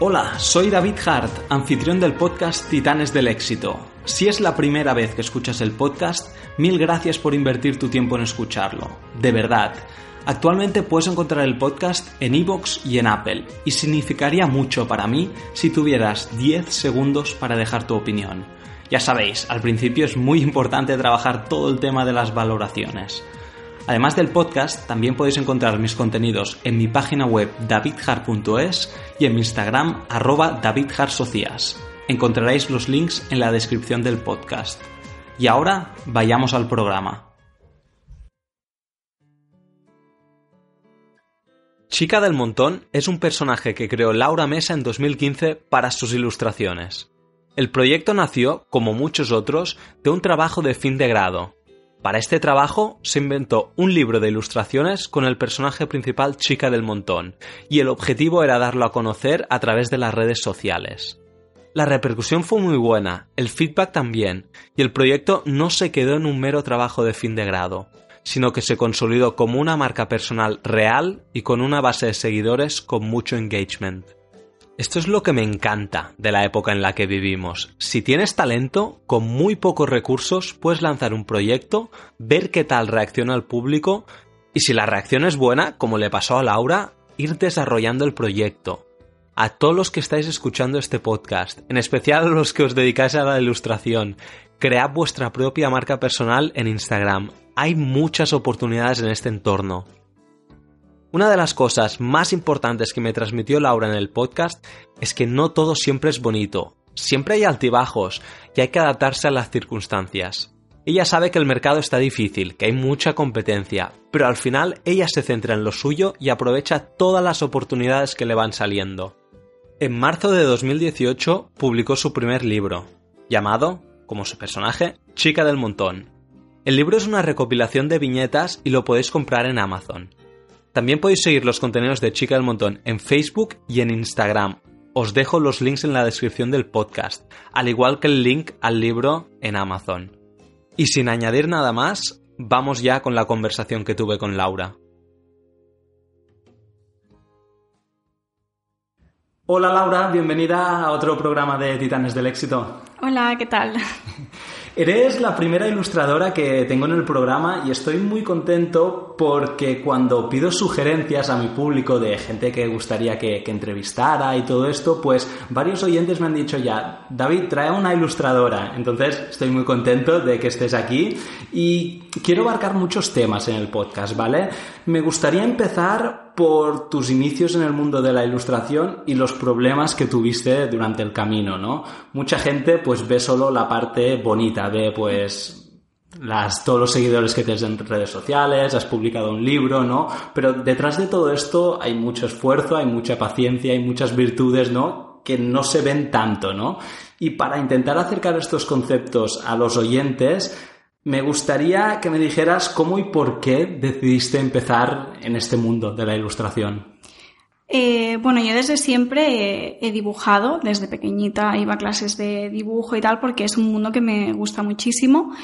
Hola, soy David Hart, anfitrión del podcast Titanes del Éxito. Si es la primera vez que escuchas el podcast, mil gracias por invertir tu tiempo en escucharlo. De verdad. Actualmente puedes encontrar el podcast en iVoox y en Apple, y significaría mucho para mí si tuvieras 10 segundos para dejar tu opinión. Ya sabéis, al principio es muy importante trabajar todo el tema de las valoraciones. Además del podcast, también podéis encontrar mis contenidos en mi página web davidhar.es y en mi Instagram arroba davidharsocias. Encontraréis los links en la descripción del podcast. Y ahora vayamos al programa. Chica del Montón es un personaje que creó Laura Mesa en 2015 para sus ilustraciones. El proyecto nació, como muchos otros, de un trabajo de fin de grado, para este trabajo se inventó un libro de ilustraciones con el personaje principal Chica del Montón, y el objetivo era darlo a conocer a través de las redes sociales. La repercusión fue muy buena, el feedback también, y el proyecto no se quedó en un mero trabajo de fin de grado, sino que se consolidó como una marca personal real y con una base de seguidores con mucho engagement. Esto es lo que me encanta de la época en la que vivimos. Si tienes talento, con muy pocos recursos puedes lanzar un proyecto, ver qué tal reacciona el público y si la reacción es buena, como le pasó a Laura, ir desarrollando el proyecto. A todos los que estáis escuchando este podcast, en especial a los que os dedicáis a la ilustración, cread vuestra propia marca personal en Instagram. Hay muchas oportunidades en este entorno. Una de las cosas más importantes que me transmitió Laura en el podcast es que no todo siempre es bonito, siempre hay altibajos y hay que adaptarse a las circunstancias. Ella sabe que el mercado está difícil, que hay mucha competencia, pero al final ella se centra en lo suyo y aprovecha todas las oportunidades que le van saliendo. En marzo de 2018 publicó su primer libro, llamado, como su personaje, Chica del Montón. El libro es una recopilación de viñetas y lo podéis comprar en Amazon. También podéis seguir los contenidos de Chica del Montón en Facebook y en Instagram. Os dejo los links en la descripción del podcast, al igual que el link al libro en Amazon. Y sin añadir nada más, vamos ya con la conversación que tuve con Laura. Hola Laura, bienvenida a otro programa de Titanes del Éxito. Hola, ¿qué tal? Eres la primera ilustradora que tengo en el programa y estoy muy contento porque cuando pido sugerencias a mi público de gente que gustaría que, entrevistara y todo esto, pues varios oyentes me han dicho ya, David, trae una ilustradora. Entonces estoy muy contento de que estés aquí y quiero abarcar muchos temas en el podcast, ¿vale? Me gustaría empezar por tus inicios en el mundo de la ilustración y los problemas que tuviste durante el camino, ¿no? Mucha gente pues ve solo la parte bonita, ve pues las, todos los seguidores que tienes en redes sociales, has publicado un libro, ¿no? Pero detrás de todo esto hay mucho esfuerzo, hay mucha paciencia, hay muchas virtudes, ¿no? Que no se ven tanto, ¿no? Y para intentar acercar estos conceptos a los oyentes, me gustaría que me dijeras cómo y por qué decidiste empezar en este mundo de la ilustración. Eh, bueno, yo desde siempre he, dibujado, desde pequeñita iba a clases de dibujo y tal, porque es un mundo que me gusta muchísimo.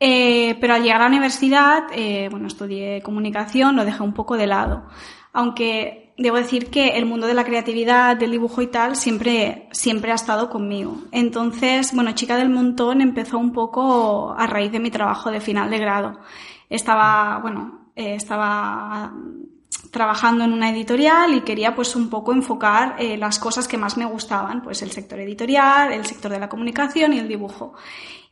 Eh, pero al llegar a la universidad, eh, bueno, estudié comunicación, lo dejé un poco de lado. Aunque debo decir que el mundo de la creatividad, del dibujo y tal, siempre, siempre ha estado conmigo. Entonces, bueno, Chica del Montón empezó un poco a raíz de mi trabajo de final de grado. Estaba, bueno, eh, estaba trabajando en una editorial y quería pues un poco enfocar las cosas que más me gustaban, pues el sector editorial, el sector de la comunicación y el dibujo.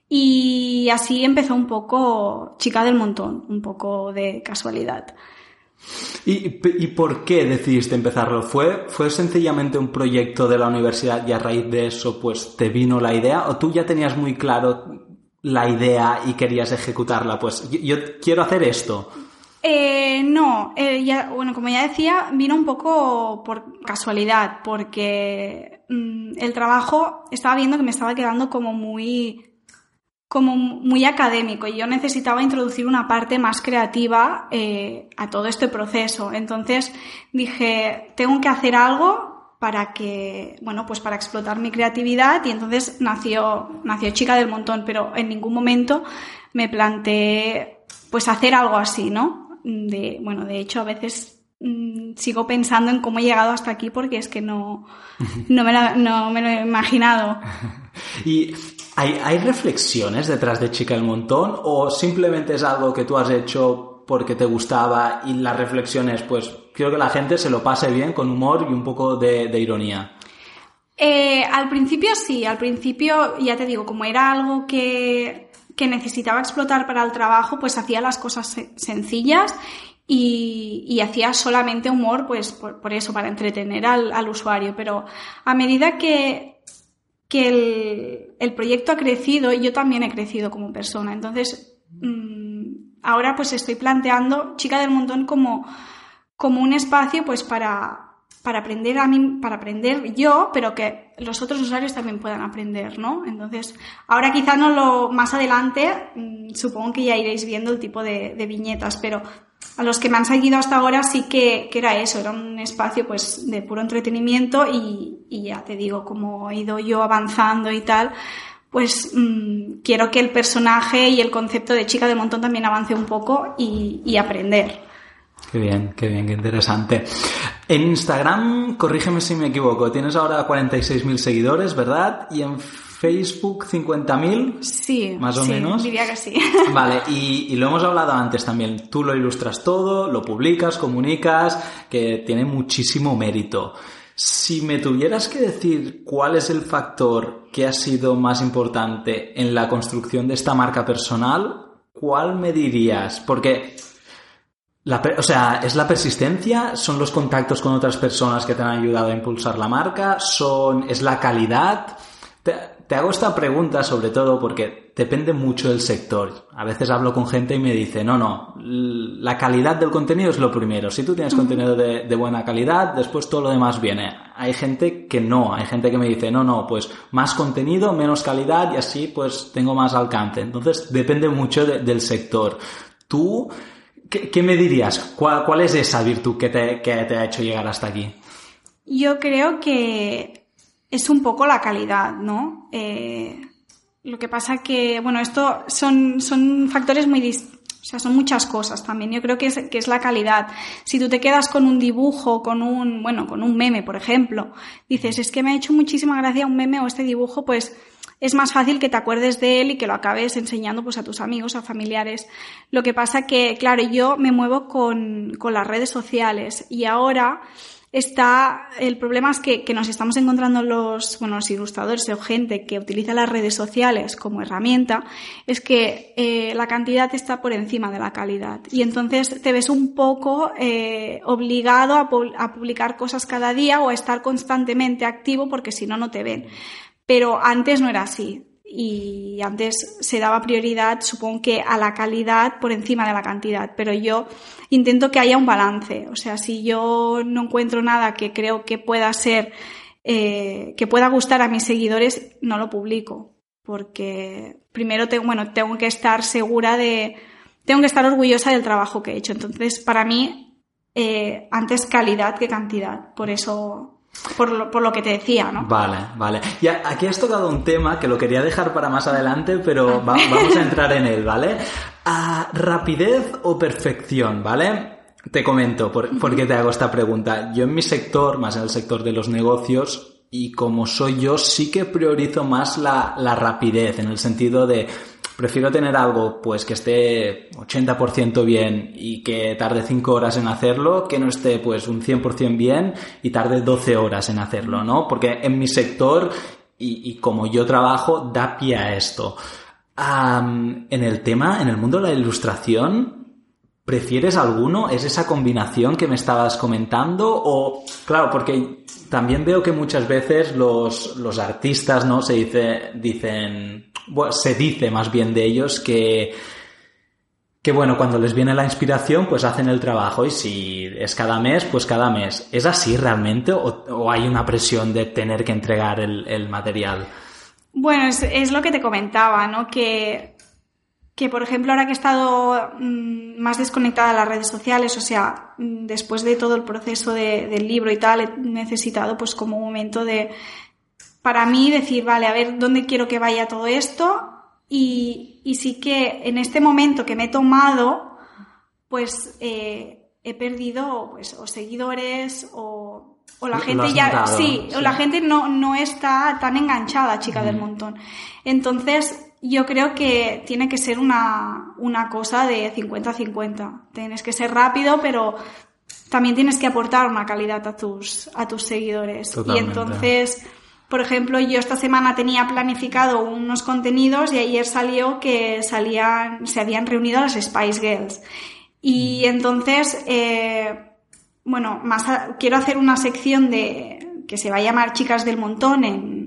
Y así empezó un poco Chica del Montón, un poco de casualidad. ¿Y, por qué decidiste empezarlo? ¿Fue, ¿Fue sencillamente un proyecto de la universidad y a raíz de eso pues te vino la idea? ¿O tú ya tenías muy claro la idea y querías ejecutarla? Pues yo, quiero hacer esto. Eh, no, eh, ya, bueno, como ya decía, vino un poco por casualidad, porque mm, el trabajo estaba viendo que me estaba quedando como muy como muy académico y yo necesitaba introducir una parte más creativa eh, a todo este proceso. Entonces dije, tengo que hacer algo para que, bueno, pues para explotar mi creatividad y entonces nació, nació Chica del Montón, pero en ningún momento me planteé pues hacer algo así, ¿no? De, bueno, de hecho a veces mm, sigo pensando en cómo he llegado hasta aquí porque es que no, no, me, no me lo he imaginado. y ¿Hay, reflexiones detrás de Chica el Montón o simplemente es algo que tú has hecho porque te gustaba y las reflexiones, pues quiero que la gente se lo pase bien con humor y un poco de, ironía? Eh, al principio sí, al principio ya te digo, como era algo que, necesitaba explotar para el trabajo, pues hacía las cosas sencillas y, hacía solamente humor, pues por, eso, para entretener al, usuario. Pero a medida que que el, proyecto ha crecido y yo también he crecido como persona. Entonces, mm, ahora pues estoy planteando Chica del Montón como, como un espacio pues para, para aprender a mí, para aprender yo, pero que los otros usuarios también puedan aprender, ¿no? Entonces, ahora quizá no lo, más adelante, mm, supongo que ya iréis viendo el tipo de viñetas, pero a los que me han seguido hasta ahora sí que, era eso, era un espacio pues de puro entretenimiento y, ya te digo, como he ido yo avanzando y tal, pues mm, quiero que el personaje y el concepto de chica de montón también avance un poco y, aprender. Qué bien, qué bien, qué interesante. En Instagram, corrígeme si me equivoco, tienes ahora 46.000 seguidores, ¿verdad? Y en Facebook 50.000. Sí. Más o sí, menos. Diría que sí. Vale, y, lo hemos hablado antes también. Tú lo ilustras todo, lo publicas, comunicas, que tiene muchísimo mérito. Si me tuvieras que decir cuál es el factor que ha sido más importante en la construcción de esta marca personal, ¿cuál me dirías? Porque la, o sea, ¿es la persistencia? ¿Son los contactos con otras personas que te han ayudado a impulsar la marca? ¿Son, ¿Es la calidad? Te, hago esta pregunta sobre todo porque depende mucho del sector. A veces hablo con gente y me dice, no, no, la calidad del contenido es lo primero. Si tú tienes contenido de, buena calidad, después todo lo demás viene. Hay gente que no, hay gente que me dice, no, no, pues más contenido, menos calidad y así pues tengo más alcance. Entonces depende mucho del sector. Tú, ¿qué, me dirías? ¿Cuál, es esa virtud que te, que te ha hecho llegar hasta aquí? Yo creo que es un poco la calidad, ¿no? Eh, lo que pasa que, bueno, esto son, son factores muy o sea, son muchas cosas también. Yo creo que es, que es la calidad. Si tú te quedas con un dibujo, con un, bueno, con un meme, por ejemplo, dices, es que me ha hecho muchísima gracia un meme o este dibujo, pues es más fácil que te acuerdes de él y que lo acabes enseñando pues a tus amigos, a familiares. Lo que pasa que, claro, yo me muevo con, con las redes sociales y ahora, está, el problema es que, nos estamos encontrando los, bueno, los ilustradores o gente que utiliza las redes sociales como herramienta, es que eh, la cantidad está por encima de la calidad. Y entonces te ves un poco eh, obligado a, a publicar cosas cada día o a estar constantemente activo porque si no, no te ven. Pero antes no era así y antes se daba prioridad, supongo que a la calidad por encima de la cantidad, pero yo intento que haya un balance. O sea, si yo no encuentro nada que creo que pueda ser, eh, que pueda gustar a mis seguidores, no lo publico. Porque primero tengo, bueno, tengo que estar segura de, tengo que estar orgullosa del trabajo que he hecho. Entonces, para mí, eh, antes calidad que cantidad. Por eso por lo, por lo, que te decía, ¿no? Vale, vale. Y aquí has tocado un tema que lo quería dejar para más adelante, pero vamos a entrar en él, ¿vale? ¿A rapidez o perfección, ¿vale? Te comento por, qué te hago esta pregunta. Yo en mi sector, más en el sector de los negocios, y como soy yo, sí que priorizo más la, la rapidez, en el sentido de prefiero tener algo pues que esté 80% bien y que tarde 5 horas en hacerlo, que no esté pues un 100% bien y tarde 12 horas en hacerlo, ¿no? Porque en mi sector y, como yo trabajo da pie a esto. en el tema, en el mundo de la ilustración, ¿Prefieres alguno? ¿Es esa combinación que me estabas comentando? O, claro, porque también veo que muchas veces los, los artistas, ¿no? Se dice, dicen, bueno, se dice más bien de ellos que, que bueno, cuando les viene la inspiración, pues hacen el trabajo y si es cada mes, pues cada mes. ¿Es así realmente o, hay una presión de tener que entregar el, material? Bueno, es, lo que te comentaba, ¿no? Que, que, por ejemplo, ahora que he estado mm, más desconectada de las redes sociales, o sea, mm, después de todo el proceso del libro y tal, he necesitado pues como un momento de, para mí, decir, vale, a ver, ¿dónde quiero que vaya todo esto? Y, y sí que en este momento que me he tomado, pues eh, he perdido pues, o seguidores o, o la gente ya, sí, o la gente no, no está tan enganchada, chica del montón. Entonces, yo creo que tiene que ser una, una cosa de 50-50. Tienes que ser rápido, pero también tienes que aportar una calidad a tus, a tus seguidores. Y entonces, por ejemplo, yo esta semana tenía planificado unos contenidos y ayer salió que salían, se habían reunido las Spice Girls. Y mm. entonces, eh, bueno, más quiero hacer una sección de que se va a llamar Chicas del Montón en,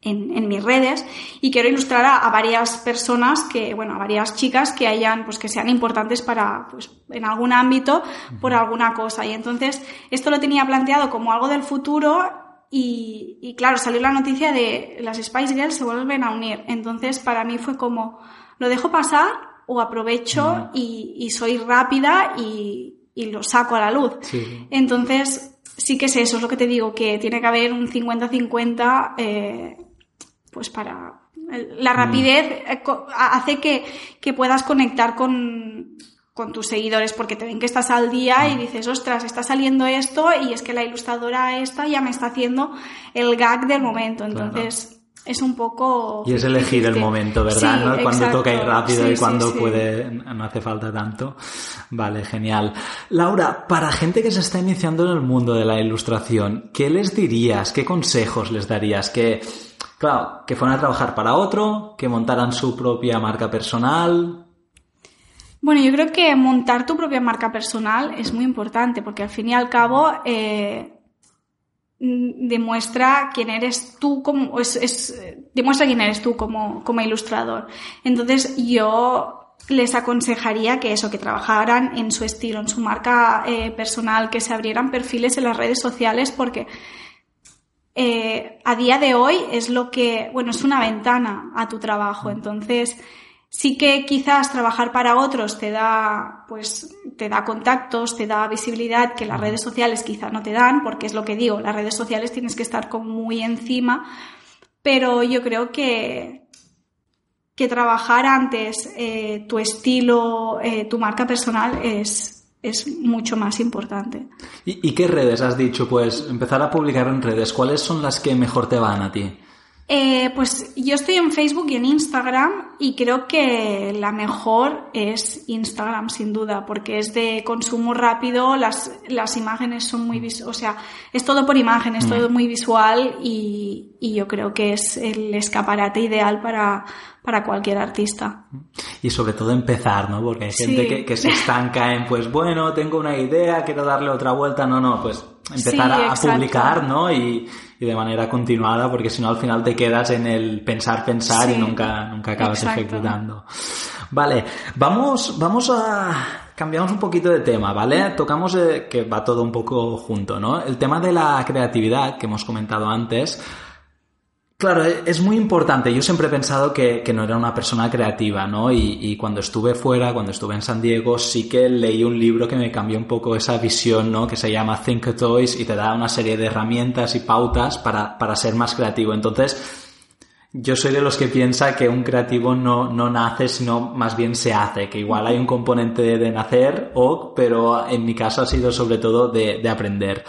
en, en mis redes y quiero ilustrar a, varias personas que, bueno, a varias chicas que hayan, pues que sean importantes para, pues, en algún ámbito por alguna cosa. Y entonces, esto lo tenía planteado como algo del futuro y, claro, salió la noticia de las Spice Girls se vuelven a unir. Entonces, para mí fue como, ¿lo dejo pasar o aprovecho y, soy rápida y, lo saco a la luz? Entonces, sí que es eso, es lo que te digo, que tiene que haber un 50-50, eh, pues para... La rapidez eh, hace que, que puedas conectar con, con tus seguidores porque te ven que estás al día y dices, ostras, está saliendo esto y es que la ilustradora esta ya me está haciendo el gag del momento. Entonces, es un poco... Y es elegir el momento, ¿verdad? Cuando toca ir rápido y cuando puede, no hace falta tanto. Vale, genial. Laura, para gente que se está iniciando en el mundo de la ilustración, ¿qué les dirías? ¿Qué consejos les darías? Que, claro, que fueran a trabajar para otro, que montaran su propia marca personal, bueno, yo creo que montar tu propia marca personal es muy importante porque al fin y al cabo eh, demuestra quién eres tú como es, demuestra quién eres tú como, como ilustrador. Entonces yo les aconsejaría que eso, que trabajaran en su estilo, en su marca eh, personal, que se abrieran perfiles en las redes sociales porque eh, a día de hoy es lo que, bueno, es una ventana a tu trabajo. Entonces, Sí que quizás trabajar para otros te da, pues, te da contactos, te da visibilidad que las redes sociales quizá no te dan, porque es lo que digo, las redes sociales tienes que estar como muy encima, pero yo creo que, que trabajar antes eh, tu estilo, eh, tu marca personal es, es mucho más importante. ¿Y, ¿Y, qué redes has dicho? Pues empezar a publicar en redes. ¿Cuáles son las que mejor te van a ti? Eh, pues yo estoy en Facebook y en Instagram y creo que la mejor es Instagram sin duda porque es de consumo rápido, las, las imágenes son muy visuales, o sea, es todo por imagen, es todo mm. muy visual y, y yo creo que es el escaparate ideal para, para cualquier artista. Y sobre todo empezar, ¿no? Porque hay gente que, que, se estanca en, pues bueno, tengo una idea, quiero darle otra vuelta, no, no, pues empezar a, publicar, ¿no? Y, y de manera continuada, porque si no al final te quedas en el pensar, pensar y nunca, nunca acabas ejecutando. Vale, vamos, vamos a cambiamos un poquito de tema, ¿vale? Tocamos eh, que va todo un poco junto, ¿no? El tema de la creatividad que hemos comentado antes. Claro, e, es muy importante. Yo siempre he pensado que, no era una persona creativa, ¿no? Y, cuando estuve fuera, cuando estuve en San Diego, sí que leí un libro que me cambió un poco esa visión, ¿no? Que se llama Think Toys y te da una serie de herramientas y pautas para, para ser más creativo. Entonces, yo soy de los que piensa que un creativo no, no nace, sino más bien se hace, que igual hay un componente de, nacer, o, pero en mi caso ha sido sobre todo de aprender.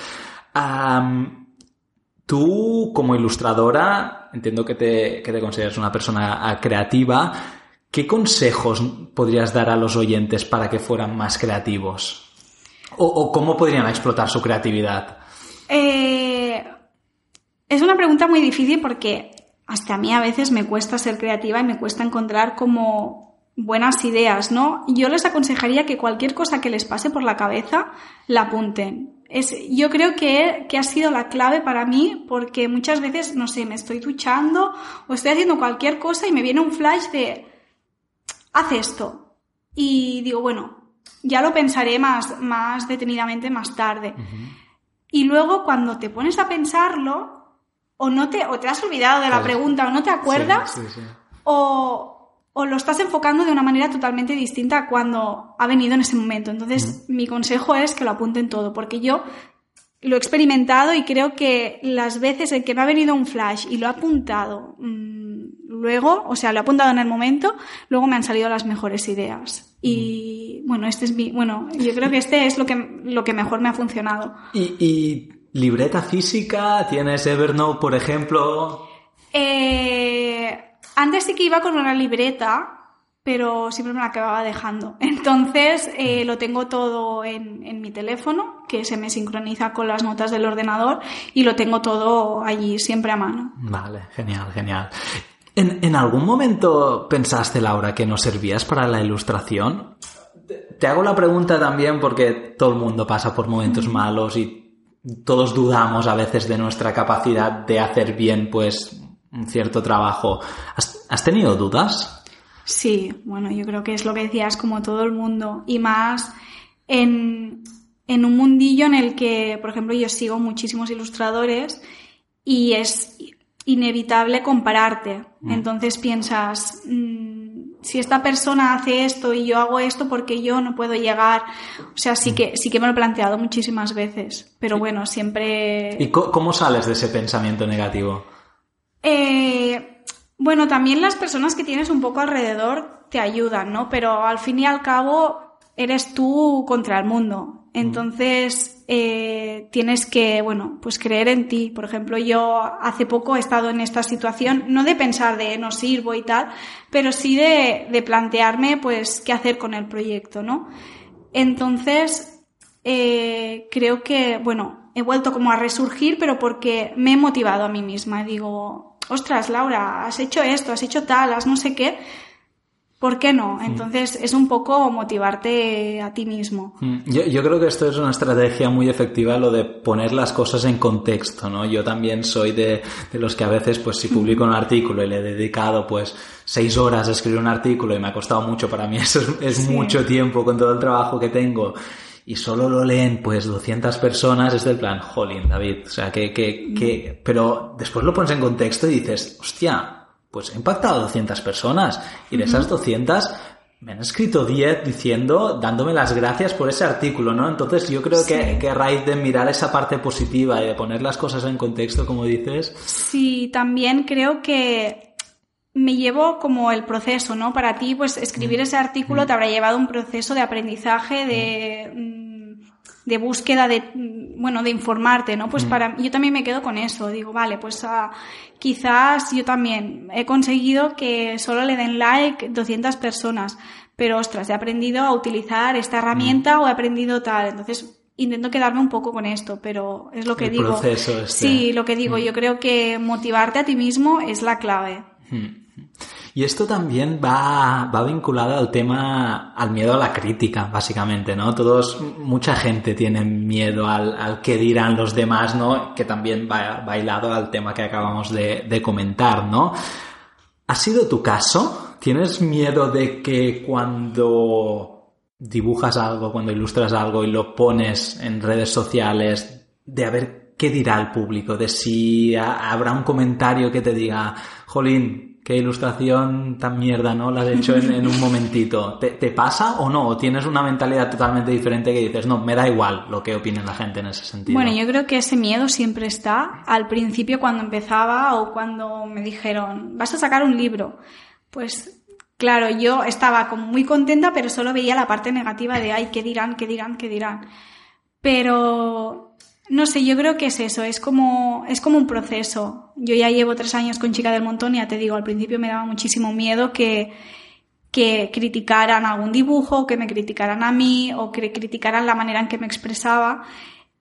Tú, como ilustradora, entiendo que te, que te consideras una persona ah, creativa. ¿Qué consejos podrías dar a los oyentes para que fueran más creativos? ¿O, cómo podrían explotar su creatividad? Eh, es una pregunta muy difícil porque hasta a mí a veces me cuesta ser creativa y me cuesta encontrar como buenas ideas, ¿no? Yo les aconsejaría que cualquier cosa que les pase por la cabeza la apunten es, yo creo que, que, ha sido la clave para mí porque muchas veces, no sé, me estoy duchando o estoy haciendo cualquier cosa y me viene un flash de, haz esto. y digo, bueno, ya lo pensaré más, más detenidamente más tarde. Y luego cuando te pones a pensarlo, o no te, o te has olvidado de la pregunta, o no te acuerdas, O, o, lo estás enfocando de una manera totalmente distinta a cuando ha venido en ese momento. Entonces, mi consejo es que lo apunten todo, porque yo lo he experimentado y creo que las veces en que me ha venido un flash y lo he apuntado mmm, luego, o sea, lo he apuntado en el momento, luego me han salido las mejores ideas. Y bueno, este es mi, bueno, yo creo que este es lo que, lo que mejor me ha funcionado. ¿Y, y libreta física? ¿Tienes Evernote, por ejemplo? Eh, antes sí que iba con una libreta, pero siempre me la acababa dejando. Entonces eh, lo tengo todo en, en, mi teléfono, que se me sincroniza con las notas del ordenador y lo tengo todo allí siempre a mano. Vale, genial, genial. ¿En, en algún momento pensaste, Laura, que no servías para la ilustración? Te hago la pregunta también porque todo el mundo pasa por momentos malos y todos dudamos a veces de nuestra capacidad de hacer bien pues un cierto trabajo. ¿Has, has tenido dudas? Sí, bueno, yo creo que es lo que decías como todo el mundo y más en, en un mundillo en el que, por ejemplo, yo sigo muchísimos ilustradores y es inevitable compararte. Mm. Entonces piensas, mmm, si esta persona hace esto y yo hago esto, porque yo no puedo llegar? O sea, sí que, sí que me lo he planteado muchísimas veces, pero bueno, siempre... ¿Y cómo sales de ese pensamiento negativo? Eh, bueno, también las personas que tienes un poco alrededor te ayudan, ¿no? Pero al fin y al cabo eres tú contra el mundo. Entonces, eh, tienes que, bueno, pues creer en ti. Por ejemplo, yo hace poco he estado en esta situación, no de pensar de no sirvo y tal, pero sí de, de plantearme, pues, qué hacer con el proyecto, ¿no? Entonces, eh, creo que, bueno, he vuelto como a resurgir, pero porque me he motivado a mí misma. Digo, ostras, Laura, has hecho esto, has hecho tal, has no sé qué ¿Por qué no? Mm. Entonces es un poco motivarte a ti mismo. Mm. Yo, yo, creo que esto es una estrategia muy efectiva, lo de poner las cosas en contexto, ¿no? Yo también soy de, de los que a veces, pues si publico un artículo y le he dedicado, pues, seis horas a escribir un artículo y me ha costado mucho, para mí eso es, es sí. mucho tiempo con todo el trabajo que tengo y solo lo leen pues 200 personas, es del plan, jolín, David, o sea, que, que, que, pero después lo pones en contexto y dices, hostia, pues he impactado a 200 personas y de esas 200 me han escrito 10 diciendo, dándome las gracias por ese artículo, ¿no? Entonces yo creo sí. que, que a raíz de mirar esa parte positiva y de poner las cosas en contexto, como dices. Sí, también creo que me llevo como el proceso, ¿no? Para ti, pues escribir mm. ese artículo mm. te habrá llevado un proceso de aprendizaje, de... Mm de búsqueda de, bueno, de informarte, ¿no? Pues mm. para, yo también me quedo con eso. Digo, vale, pues uh, quizás yo también he conseguido que solo le den like 200 personas, pero ostras, he aprendido a utilizar esta herramienta mm. o he aprendido tal. Entonces, intento quedarme un poco con esto, pero es lo que El digo. Proceso este. Sí, lo que digo. Mm. Yo creo que motivarte a ti mismo es la clave. Mm. Y esto también va, va vinculado al tema, al miedo a la crítica, básicamente, ¿no? Todos, mucha gente tiene miedo al, al que dirán los demás, ¿no? Que también va bailado al tema que acabamos de, de comentar, ¿no? ¿Ha sido tu caso? ¿Tienes miedo de que cuando dibujas algo, cuando ilustras algo y lo pones en redes sociales, de a ver qué dirá el público, de si habrá un comentario que te diga, Jolín, qué ilustración tan mierda, ¿no? La has hecho en, un momentito. ¿Te, ¿Te, pasa o no? ¿O tienes una mentalidad totalmente diferente que dices, no, me da igual lo que opine la gente en ese sentido? Bueno, yo creo que ese miedo siempre está al principio cuando empezaba o cuando me dijeron, vas a sacar un libro. Pues claro, yo estaba como muy contenta, pero solo veía la parte negativa de, ay, ¿qué dirán? ¿Qué dirán? ¿Qué dirán? Pero no sé, yo creo que es eso, es como, es como un proceso. Yo ya llevo tres años con Chica del Montón y ya te digo, al principio me daba muchísimo miedo que, que criticaran algún dibujo, que me criticaran a mí o que criticaran la manera en que me expresaba.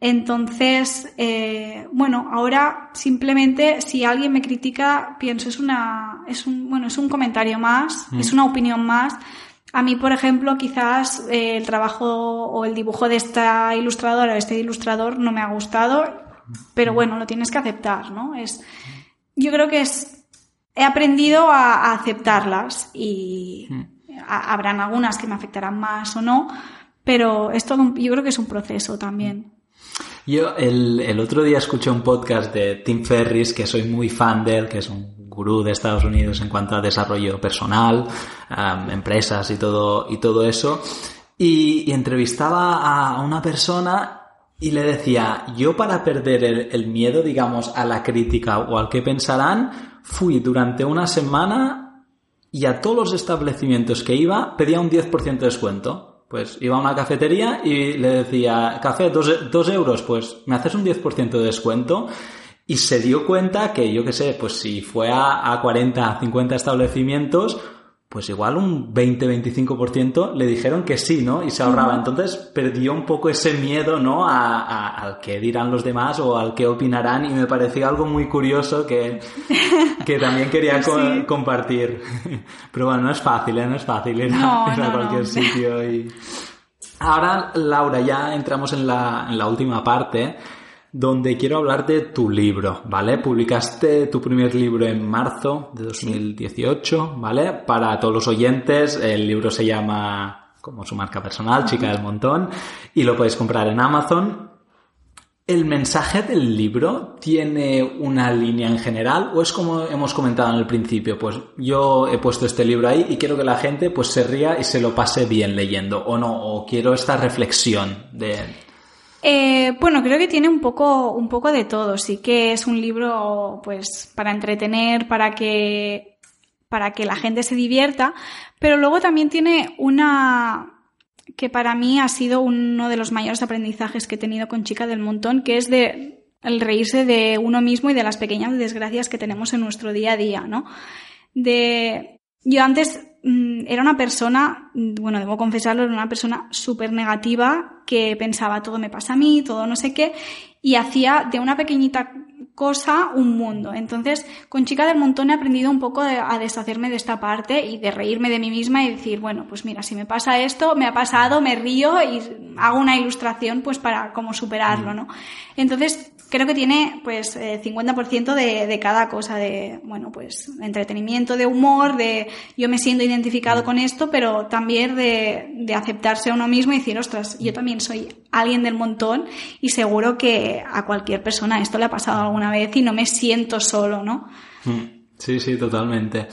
Entonces, eh, bueno, ahora simplemente si alguien me critica, pienso es una, es un, bueno, es un comentario más, mm. es una opinión más, a mí, por ejemplo, quizás eh, el trabajo o el dibujo de esta ilustradora o este ilustrador no me ha gustado, pero bueno, lo tienes que aceptar, ¿no? Es, yo creo que es, he aprendido a, a aceptarlas y habrán algunas que me afectarán más o no, pero es todo yo creo que es un proceso también. Yo el, el, otro día escuché un podcast de Tim Ferris, que soy muy fan de él, que es un gurú de Estados Unidos en cuanto a desarrollo personal, empresas y todo, y todo eso. Y, entrevistaba a una persona y le decía, yo para perder el, el, miedo, digamos, a la crítica o al que pensarán, fui durante una semana y a todos los establecimientos que iba pedía un 10% de descuento. Pues iba a una cafetería y le decía, café, dos, euros, pues me haces un 10% de descuento. Y se dio cuenta que, yo qué sé, pues si fue a, a 40, 50 establecimientos, pues igual un 20-25% le dijeron que sí, ¿no? Y se ahorraba. Entonces perdió un poco ese miedo, ¿no? A, al que dirán los demás o al que opinarán y me pareció algo muy curioso que, que también quería compartir. Pero bueno, no es fácil, ¿eh? No es fácil ir a, cualquier sitio y... Ahora, Laura, ya entramos en la, en la última parte donde quiero hablar de tu libro, ¿vale? Publicaste tu primer libro en marzo de 2018, ¿vale? Para todos los oyentes, el libro se llama, como su marca personal, Chica del Montón, y lo podéis comprar en Amazon. ¿El mensaje del libro tiene una línea en general o es como hemos comentado en el principio? Pues yo he puesto este libro ahí y quiero que la gente pues se ría y se lo pase bien leyendo o no, o quiero esta reflexión de... Eh, bueno, creo que tiene un poco, un poco de todo. Sí que es un libro, pues, para entretener, para que, para que la gente se divierta, pero luego también tiene una que para mí ha sido uno de los mayores aprendizajes que he tenido con Chica del Montón, que es de el reírse de uno mismo y de las pequeñas desgracias que tenemos en nuestro día a día, ¿no? De yo antes Mm, era una persona, mm, bueno, debo confesarlo, era una persona súper negativa que pensaba todo me pasa a mí, todo no sé qué, y hacía de una pequeñita cosa un mundo. Entonces, con Chica del Montón he aprendido un poco a deshacerme de esta parte y de reírme de mí misma y decir, bueno, pues mira, si me pasa esto, me ha pasado, me río y hago una ilustración pues para como superarlo, ¿no? Entonces, creo que tiene pues 50% eh, de, de, cada cosa, de, bueno, pues entretenimiento, de humor, de yo me siento identificado con esto, pero también de, de aceptarse a uno mismo y decir, ostras, yo también soy alguien del montón y seguro que a cualquier persona esto le ha pasado alguna vez y no me siento solo, ¿no? Mm, sí, sí, totalmente.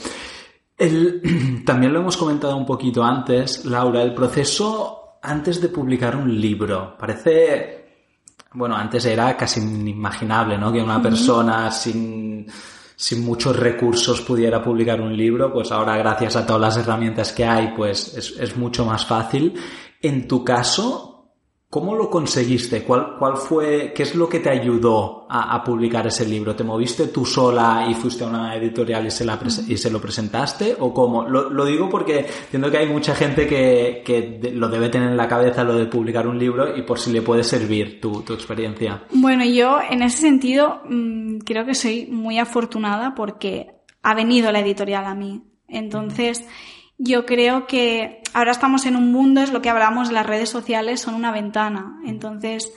El, también lo hemos comentado un poquito antes, Laura, el proceso antes de publicar un libro. Parece bueno, antes era casi inimaginable, ¿no? Que una persona sin, sin muchos recursos pudiera publicar un libro, pues ahora gracias a todas las herramientas que hay, pues es, es mucho más fácil. En tu caso, ¿Cómo lo conseguiste? ¿Cuál, ¿Cuál fue, qué es lo que te ayudó a, publicar ese libro? ¿Te moviste tú sola y fuiste a una editorial y se, la y se lo presentaste? ¿O cómo? Lo, lo, digo porque entiendo que hay mucha gente que, que, lo debe tener en la cabeza lo de publicar un libro y por si le puede servir tu, tu experiencia. Bueno, yo en ese sentido mm, creo que soy muy afortunada porque ha venido la editorial a mí. Entonces, yo creo que ahora estamos en un mundo, es lo que hablamos, las redes sociales son una ventana. Entonces,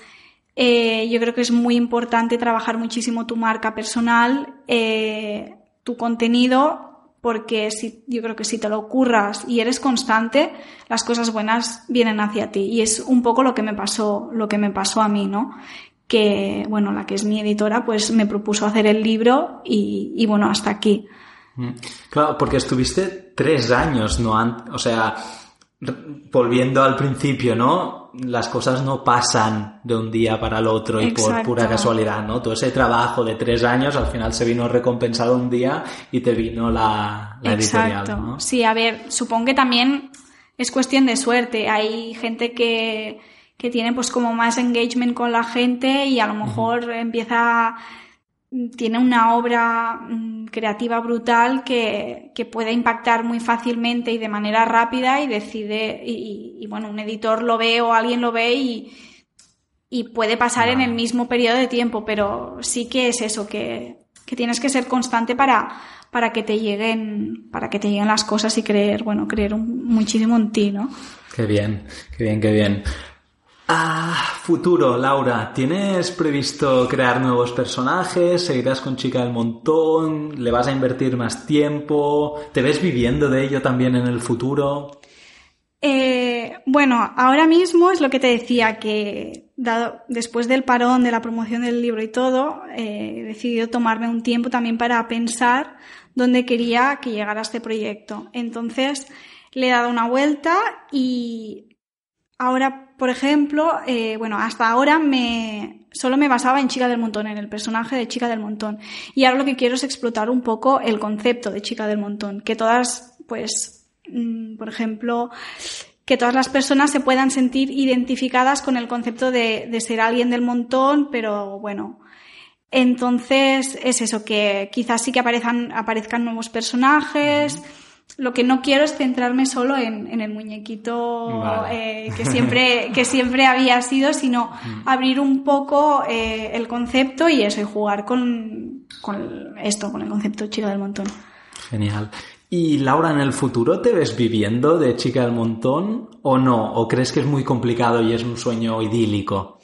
eh, yo creo que es muy importante trabajar muchísimo tu marca personal, eh, tu contenido, porque si, yo creo que si te lo ocurras y eres constante, las cosas buenas vienen hacia ti. Y es un poco lo que me pasó, lo que me pasó a mí, ¿no? Que, bueno, la que es mi editora, pues me propuso hacer el libro y, y bueno, hasta aquí. Mm. Claro, porque estuviste tres años, ¿no? O sea, volviendo al principio, ¿no? Las cosas no pasan de un día para el otro y por pura casualidad, ¿no? Todo ese trabajo de tres años al final se vino recompensado un día y te vino la, la editorial, ¿no? Sí, a ver, supongo que también es cuestión de suerte. Hay gente que, que tiene pues como más engagement con la gente y a lo mejor empieza tiene una obra mm, creativa brutal que, que, puede impactar muy fácilmente y de manera rápida y decide, y, bueno, un editor lo ve o alguien lo ve y, y puede pasar en el mismo periodo de tiempo, pero sí que es eso, que, que tienes que ser constante para, para que te lleguen, para que te lleguen las cosas y creer, bueno, creer muchísimo en ti, ¿no? Qué bien, qué bien, qué bien. Ah, futuro, Laura, ¿tienes previsto crear nuevos personajes? ¿Seguirás con Chica del Montón? ¿Le vas a invertir más tiempo? ¿Te ves viviendo de ello también en el futuro? Eh, bueno, ahora mismo es lo que te decía, que dado, después del parón de la promoción del libro y todo, eh, he decidido tomarme un tiempo también para pensar dónde quería que llegara este proyecto. Entonces, le he dado una vuelta y ahora, por ejemplo, eh, bueno, hasta ahora me, solo me basaba en Chica del Montón, en el personaje de Chica del Montón. Y ahora lo que quiero es explotar un poco el concepto de Chica del Montón, que todas, pues, Mm, por ejemplo, que todas las personas se puedan sentir identificadas con el concepto de, ser alguien del montón, pero bueno. Entonces es eso, que quizás sí que aparezcan, aparezcan nuevos personajes. Lo que no quiero es centrarme solo en, el muñequito eh, que, siempre, que siempre había sido, sino abrir un poco eh, el concepto y eso, y jugar con, con esto, con el concepto chica del montón. Genial. ¿Y Laura, en el futuro te ves viviendo de chica del montón o no? ¿O crees que es muy complicado y es un sueño idílico?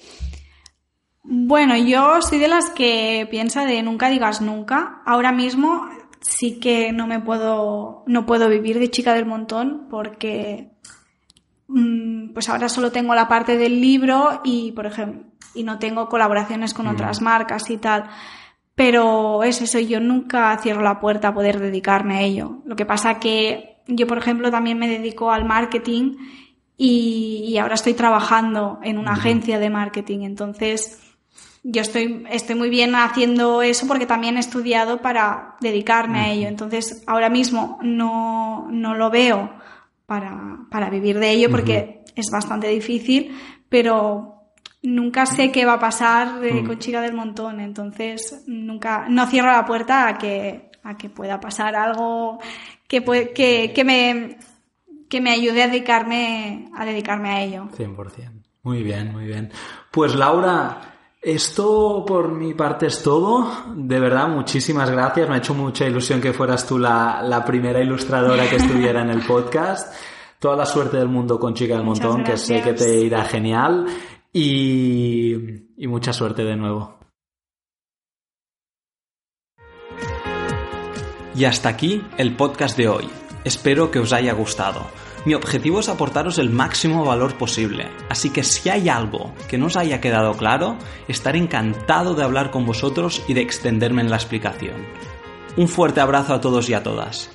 Bueno, yo soy de las que piensa de nunca digas nunca. Ahora mismo sí que no me puedo, no puedo vivir de chica del montón porque mm, pues ahora solo tengo la parte del libro y, por ejemplo, y no tengo colaboraciones con mm. otras marcas y tal. Pero es eso, yo nunca cierro la puerta a poder dedicarme a ello. Lo que pasa que yo, por ejemplo, también me dedico al marketing y, ahora estoy trabajando en una agencia de marketing. Entonces, yo estoy, estoy muy bien haciendo eso porque también he estudiado para dedicarme a ello. Entonces, ahora mismo no, no lo veo para, para vivir de ello porque es bastante difícil, pero nunca sé qué va a pasar eh, mm. con Chica del Montón, entonces nunca, no cierro la puerta a que, a que pueda pasar algo que, que, que, me, que me ayude a dedicarme, a dedicarme a ello. 100%. Muy bien, muy bien. Pues Laura, esto por mi parte es todo. De verdad, muchísimas gracias. Me ha hecho mucha ilusión que fueras tú la, la primera ilustradora que estuviera en el podcast. Toda la suerte del mundo con Chica del Montón, que sé que te irá genial y, mucha suerte de nuevo. Y hasta aquí el podcast de hoy. Espero que os haya gustado. Mi objetivo es aportaros el máximo valor posible, así que si hay algo que no os haya quedado claro, estaré encantado de hablar con vosotros y de extenderme en la explicación. Un fuerte abrazo a todos y a todas.